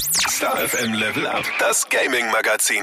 Star FM Level Up, das Gaming Magazin.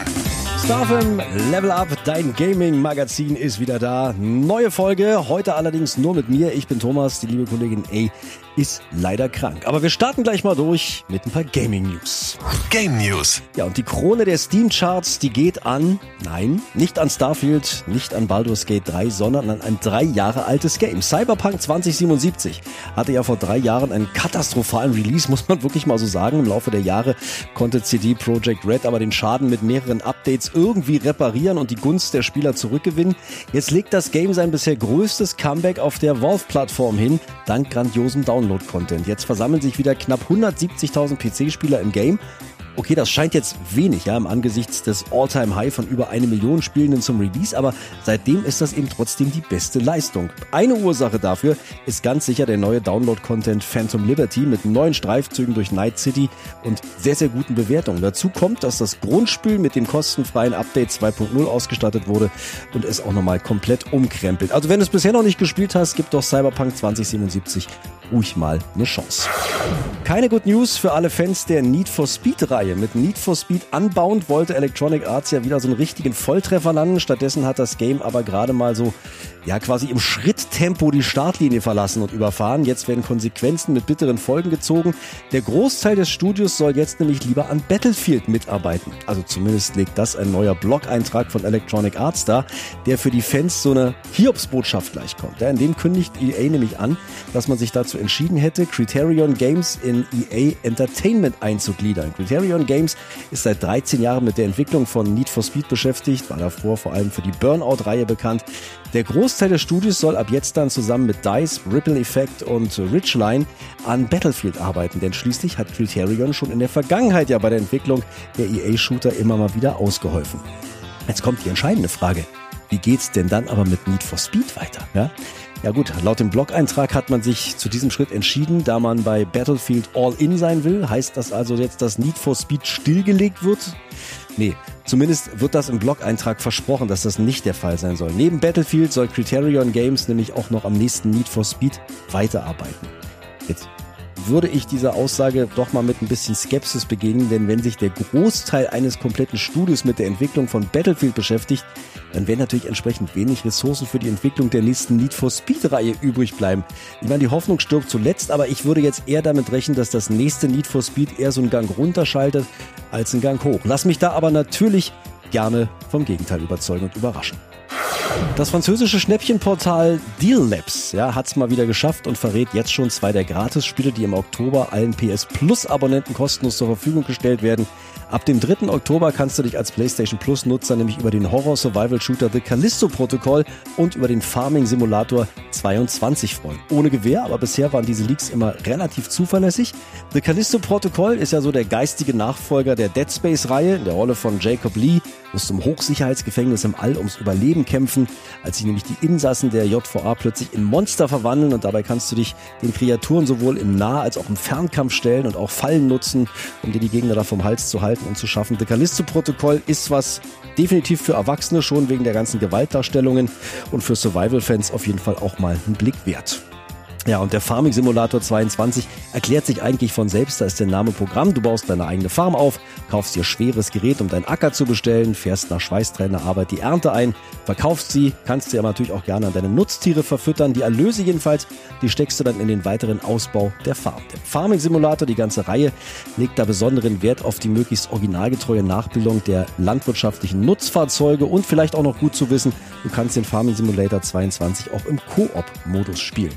StarFM Level Up, dein Gaming-Magazin ist wieder da. Neue Folge, heute allerdings nur mit mir. Ich bin Thomas, die liebe Kollegin A ist leider krank. Aber wir starten gleich mal durch mit ein paar Gaming-News. Game News. Ja, und die Krone der Steam-Charts, die geht an, nein, nicht an Starfield, nicht an Baldur's Gate 3, sondern an ein drei Jahre altes Game. Cyberpunk 2077 hatte ja vor drei Jahren einen katastrophalen Release, muss man wirklich mal so sagen. Im Laufe der Jahre konnte CD Projekt Red aber den Schaden mit mehreren Updates irgendwie reparieren und die Gunst der Spieler zurückgewinnen. Jetzt legt das Game sein bisher größtes Comeback auf der Valve-Plattform hin, dank grandiosem Download-Content. Jetzt versammeln sich wieder knapp 170.000 PC-Spieler im Game Okay, das scheint jetzt wenig, ja, im Angesichts des All-Time-High von über eine Million Spielenden zum Release, aber seitdem ist das eben trotzdem die beste Leistung. Eine Ursache dafür ist ganz sicher der neue Download-Content Phantom Liberty mit neuen Streifzügen durch Night City und sehr, sehr guten Bewertungen. Dazu kommt, dass das Grundspiel mit dem kostenfreien Update 2.0 ausgestattet wurde und es auch nochmal komplett umkrempelt. Also wenn du es bisher noch nicht gespielt hast, gib doch Cyberpunk 2077 ruhig mal eine Chance. Keine Good News für alle Fans der Need for Speed-Reihe. Mit Need for Speed Unbound wollte Electronic Arts ja wieder so einen richtigen Volltreffer landen. Stattdessen hat das Game aber gerade mal so, ja, quasi im Schritttempo die Startlinie verlassen und überfahren. Jetzt werden Konsequenzen mit bitteren Folgen gezogen. Der Großteil des Studios soll jetzt nämlich lieber an Battlefield mitarbeiten. Also zumindest legt das ein neuer Blog-Eintrag von Electronic Arts dar, der für die Fans so eine Hiobsbotschaft gleichkommt. In dem kündigt EA nämlich an, dass man sich dazu entschieden hätte, Criterion Games in EA Entertainment einzugliedern. Criterion Games ist seit 13 Jahren mit der Entwicklung von Need for Speed beschäftigt, war davor vor allem für die Burnout-Reihe bekannt. Der Großteil des Studios soll ab jetzt dann zusammen mit DICE, Ripple Effect und Ridgeline an Battlefield arbeiten, denn schließlich hat Criterion schon in der Vergangenheit ja bei der Entwicklung der EA-Shooter immer mal wieder ausgeholfen. Jetzt kommt die entscheidende Frage. Wie geht's denn dann aber mit Need for Speed weiter? Ja? Ja gut, laut dem Blog-Eintrag hat man sich zu diesem Schritt entschieden, da man bei Battlefield All-In sein will. Heißt das also jetzt, dass Need for Speed stillgelegt wird? Nee, zumindest wird das im Blog-Eintrag versprochen, dass das nicht der Fall sein soll. Neben Battlefield soll Criterion Games nämlich auch noch am nächsten Need for Speed weiterarbeiten. Jetzt würde ich dieser Aussage doch mal mit ein bisschen Skepsis begegnen, denn wenn sich der Großteil eines kompletten Studios mit der Entwicklung von Battlefield beschäftigt, dann werden natürlich entsprechend wenig Ressourcen für die Entwicklung der nächsten Need for Speed Reihe übrig bleiben. Ich meine, die Hoffnung stirbt zuletzt, aber ich würde jetzt eher damit rechnen, dass das nächste Need for Speed eher so einen Gang runterschaltet als einen Gang hoch. Lass mich da aber natürlich gerne vom Gegenteil überzeugen und überraschen. Das französische Schnäppchenportal Deal Labs ja, hat es mal wieder geschafft und verrät jetzt schon zwei der Gratis-Spiele, die im Oktober allen PS Plus-Abonnenten kostenlos zur Verfügung gestellt werden. Ab dem 3. Oktober kannst du dich als PlayStation Plus-Nutzer nämlich über den Horror-Survival-Shooter The Callisto-Protokoll und über den Farming-Simulator 22 freuen. Ohne Gewehr, aber bisher waren diese Leaks immer relativ zuverlässig. The Callisto-Protokoll ist ja so der geistige Nachfolger der Dead Space-Reihe in der Rolle von Jacob Lee, muss zum Hochsicherheitsgefängnis im All ums Überleben kämpfen, als sich nämlich die Insassen der JVA plötzlich in Monster verwandeln und dabei kannst du dich den Kreaturen sowohl im Nah- als auch im Fernkampf stellen und auch Fallen nutzen, um dir die Gegner da vom Hals zu halten und zu schaffen. The Callisto-Protokoll ist was definitiv für Erwachsene schon wegen der ganzen Gewaltdarstellungen und für Survival-Fans auf jeden Fall auch mal ein Blick wert. Ja, und der Farming Simulator 22 erklärt sich eigentlich von selbst. Da ist der Name Programm. Du baust deine eigene Farm auf, kaufst dir schweres Gerät, um deinen Acker zu bestellen, fährst nach Schweißtrainerarbeit die Ernte ein, verkaufst sie, kannst sie aber natürlich auch gerne an deine Nutztiere verfüttern. Die Erlöse jedenfalls, die steckst du dann in den weiteren Ausbau der Farm. Der Farming Simulator, die ganze Reihe, legt da besonderen Wert auf die möglichst originalgetreue Nachbildung der landwirtschaftlichen Nutzfahrzeuge und vielleicht auch noch gut zu wissen, du kannst den Farming Simulator 22 auch im Koop-Modus spielen.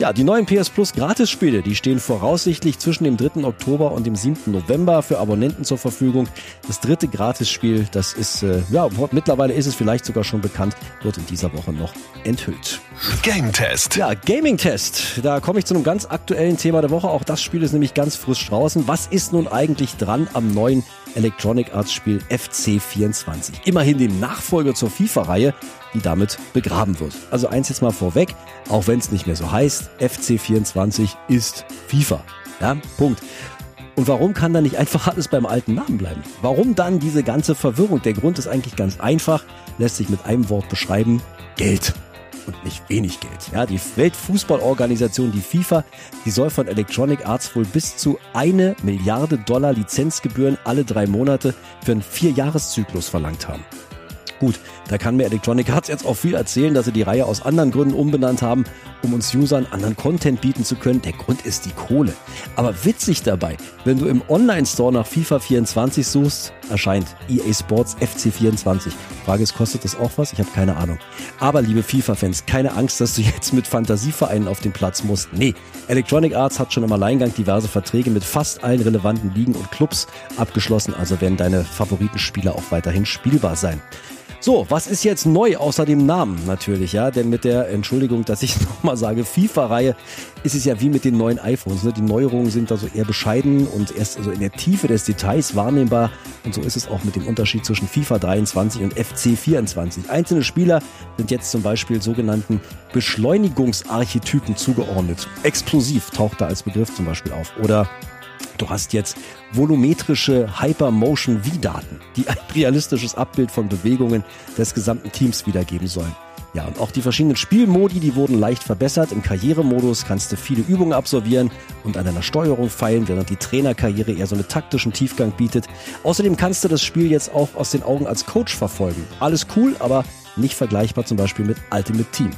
Ja, die neuen PS Plus Gratisspiele, die stehen voraussichtlich zwischen dem 3. Oktober und dem 7. November für Abonnenten zur Verfügung. Das dritte Gratisspiel, das ist, äh, ja, mittlerweile ist es vielleicht sogar schon bekannt, wird in dieser Woche noch enthüllt. Game Test. Ja, Gaming Test. Da komme ich zu einem ganz aktuellen Thema der Woche. Auch das Spiel ist nämlich ganz frisch draußen. Was ist nun eigentlich dran am neuen Electronic Arts Spiel FC24? Immerhin dem Nachfolger zur FIFA-Reihe, die damit begraben wird. Also eins jetzt mal vorweg, auch wenn es nicht mehr so heißt, FC24 ist FIFA. Ja, Punkt. Und warum kann da nicht einfach alles beim alten Namen bleiben? Warum dann diese ganze Verwirrung? Der Grund ist eigentlich ganz einfach, lässt sich mit einem Wort beschreiben, Geld. Und nicht wenig Geld. Ja, die Weltfußballorganisation, die FIFA, die soll von Electronic Arts wohl bis zu eine Milliarde Dollar Lizenzgebühren alle drei Monate für einen Vierjahreszyklus verlangt haben. Gut, da kann mir Electronic Arts jetzt auch viel erzählen, dass sie die Reihe aus anderen Gründen umbenannt haben, um uns Usern anderen Content bieten zu können. Der Grund ist die Kohle. Aber witzig dabei, wenn du im Online-Store nach FIFA 24 suchst, erscheint EA Sports FC 24. Frage ist, kostet das auch was? Ich habe keine Ahnung. Aber liebe FIFA-Fans, keine Angst, dass du jetzt mit Fantasievereinen auf den Platz musst. Nee, Electronic Arts hat schon im Alleingang diverse Verträge mit fast allen relevanten Ligen und Clubs abgeschlossen, also werden deine Favoritenspieler auch weiterhin spielbar sein. So, was ist jetzt neu außer dem Namen natürlich, ja? Denn mit der, Entschuldigung, dass ich nochmal sage, FIFA-Reihe ist es ja wie mit den neuen iPhones. Ne? Die Neuerungen sind da so eher bescheiden und erst also in der Tiefe des Details wahrnehmbar. Und so ist es auch mit dem Unterschied zwischen FIFA 23 und FC 24. Einzelne Spieler sind jetzt zum Beispiel sogenannten Beschleunigungsarchetypen zugeordnet. Explosiv taucht da als Begriff zum Beispiel auf. Oder Du hast jetzt volumetrische Hypermotion V-Daten, die ein realistisches Abbild von Bewegungen des gesamten Teams wiedergeben sollen. Ja, und auch die verschiedenen Spielmodi, die wurden leicht verbessert. Im Karrieremodus kannst du viele Übungen absolvieren und an deiner Steuerung feilen, während die Trainerkarriere eher so einen taktischen Tiefgang bietet. Außerdem kannst du das Spiel jetzt auch aus den Augen als Coach verfolgen. Alles cool, aber nicht vergleichbar zum Beispiel mit Ultimate Team.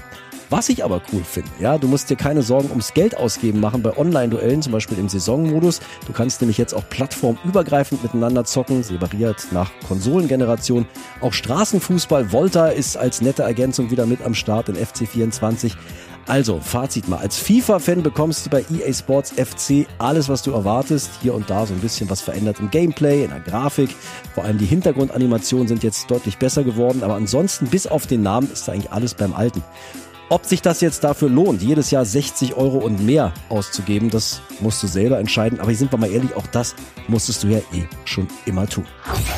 Was ich aber cool finde, ja, du musst dir keine Sorgen ums Geld ausgeben machen bei Online-Duellen, zum Beispiel im Saisonmodus. Du kannst nämlich jetzt auch plattformübergreifend miteinander zocken, separiert nach Konsolengeneration. Auch Straßenfußball Volta ist als nette Ergänzung wieder mit am Start in FC24. Also, Fazit mal. Als FIFA-Fan bekommst du bei EA Sports FC alles, was du erwartest. Hier und da so ein bisschen was verändert im Gameplay, in der Grafik. Vor allem die Hintergrundanimationen sind jetzt deutlich besser geworden. Aber ansonsten, bis auf den Namen, ist da eigentlich alles beim Alten. Ob sich das jetzt dafür lohnt, jedes Jahr 60 Euro und mehr auszugeben, das musst du selber entscheiden. Aber sind wir mal ehrlich, auch das musstest du ja eh schon immer tun.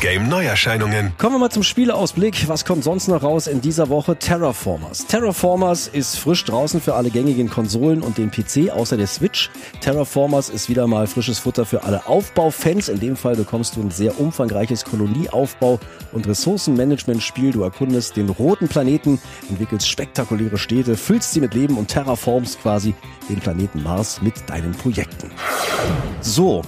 Game Neuerscheinungen. Kommen wir mal zum Spieleausblick. Was kommt sonst noch raus in dieser Woche? Terraformers. Terraformers ist frisch draußen für alle gängigen Konsolen und den PC, außer der Switch. Terraformers ist wieder mal frisches Futter für alle Aufbaufans. In dem Fall bekommst du ein sehr umfangreiches Kolonieaufbau- und Ressourcenmanagement-Spiel. Du erkundest den roten Planeten, entwickelst spektakuläre Städte, füllst sie mit Leben und terraformst quasi den Planeten Mars mit deinen Projekten. So,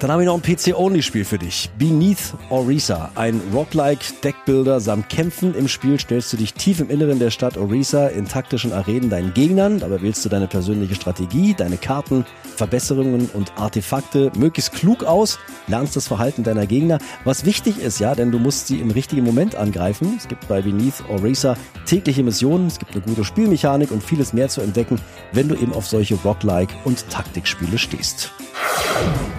dann habe ich noch ein PC-Only-Spiel für dich. Beneath Orisa, ein Roguelike Deckbuilder samt Kämpfen. Im Spiel stellst du dich tief im Inneren der Stadt Orisa in taktischen Arenen deinen Gegnern. Dabei wählst du deine persönliche Strategie, deine Karten, Verbesserungen und Artefakte möglichst klug aus, lernst das Verhalten deiner Gegner. Was wichtig ist, ja, denn du musst sie im richtigen Moment angreifen. Es gibt bei Beneath Orisa tägliche Missionen, es gibt eine gute Spielmechanik und vieles mehr zu entdecken, wenn du eben auf solche Roguelike und Taktikspiele stehst.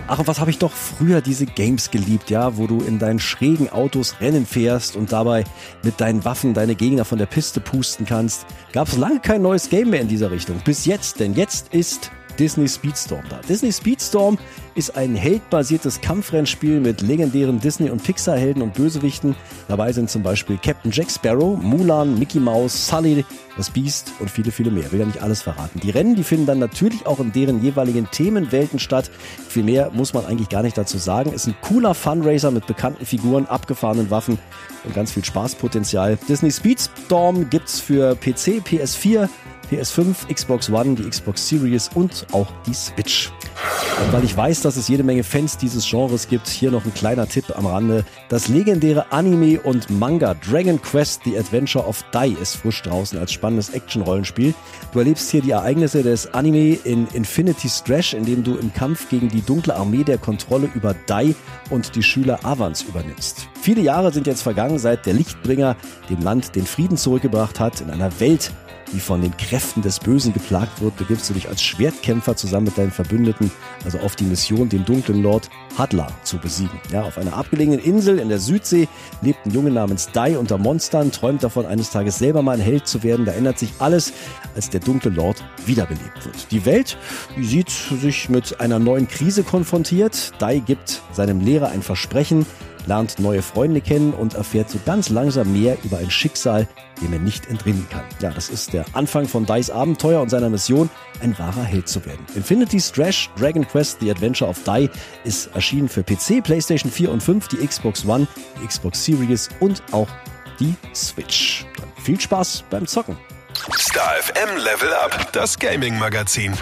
Ach, und was habe ich doch früher diese Games geliebt, ja, wo du in deinen schrägen Autos Rennen fährst und dabei mit deinen Waffen deine Gegner von der Piste pusten kannst. Gab es lange kein neues Game mehr in dieser Richtung. Bis jetzt, denn jetzt ist Disney Speedstorm da. Disney Speedstorm ist ein heldbasiertes Kampfrennspiel mit legendären Disney- und Pixar-Helden und Bösewichten. Dabei sind zum Beispiel Captain Jack Sparrow, Mulan, Mickey Mouse, Sully, das Beast und viele, viele mehr. Will ja nicht alles verraten. Die Rennen, die finden dann natürlich auch in deren jeweiligen Themenwelten statt. Viel mehr muss man eigentlich gar nicht dazu sagen. Ist ein cooler Funracer mit bekannten Figuren, abgefahrenen Waffen und ganz viel Spaßpotenzial. Disney Speedstorm gibt's für PC, PS4, PS5, Xbox One, die Xbox Series und auch die Switch. Und weil ich weiß, dass es jede Menge Fans dieses Genres gibt, hier noch ein kleiner Tipp am Rande. Das legendäre Anime und Manga Dragon Quest The Adventure of Dai ist frisch draußen als spannendes Action-Rollenspiel. Du erlebst hier die Ereignisse des Anime in Infinity Strash, in dem du im Kampf gegen die dunkle Armee der Kontrolle über Dai und die Schüler Avans übernimmst. Viele Jahre sind jetzt vergangen, seit der Lichtbringer dem Land den Frieden zurückgebracht hat, in einer Welt, die von den Kräften des Bösen geplagt wird, begibst du dich als Schwertkämpfer zusammen mit deinen Verbündeten, also auf die Mission, den dunklen Lord Hadla zu besiegen. Ja, auf einer abgelegenen Insel in der Südsee lebt ein Junge namens Dai unter Monstern, träumt davon, eines Tages selber mal ein Held zu werden. Da ändert sich alles, als der dunkle Lord wiederbelebt wird. Die Welt die sieht sich mit einer neuen Krise konfrontiert. Dai gibt seinem Lehrer ein Versprechen, lernt neue Freunde kennen und erfährt so ganz langsam mehr über ein Schicksal, dem er nicht entrinnen kann. Ja, das ist der Anfang von Dice Abenteuer und seiner Mission, ein wahrer Held zu werden. Infinity Strash Dragon Quest The Adventure of Die ist erschienen für PC, PlayStation 4 und 5, die Xbox One, die Xbox Series und auch die Switch. Dann viel Spaß beim Zocken. Star FM Level Up, das Gaming Magazin.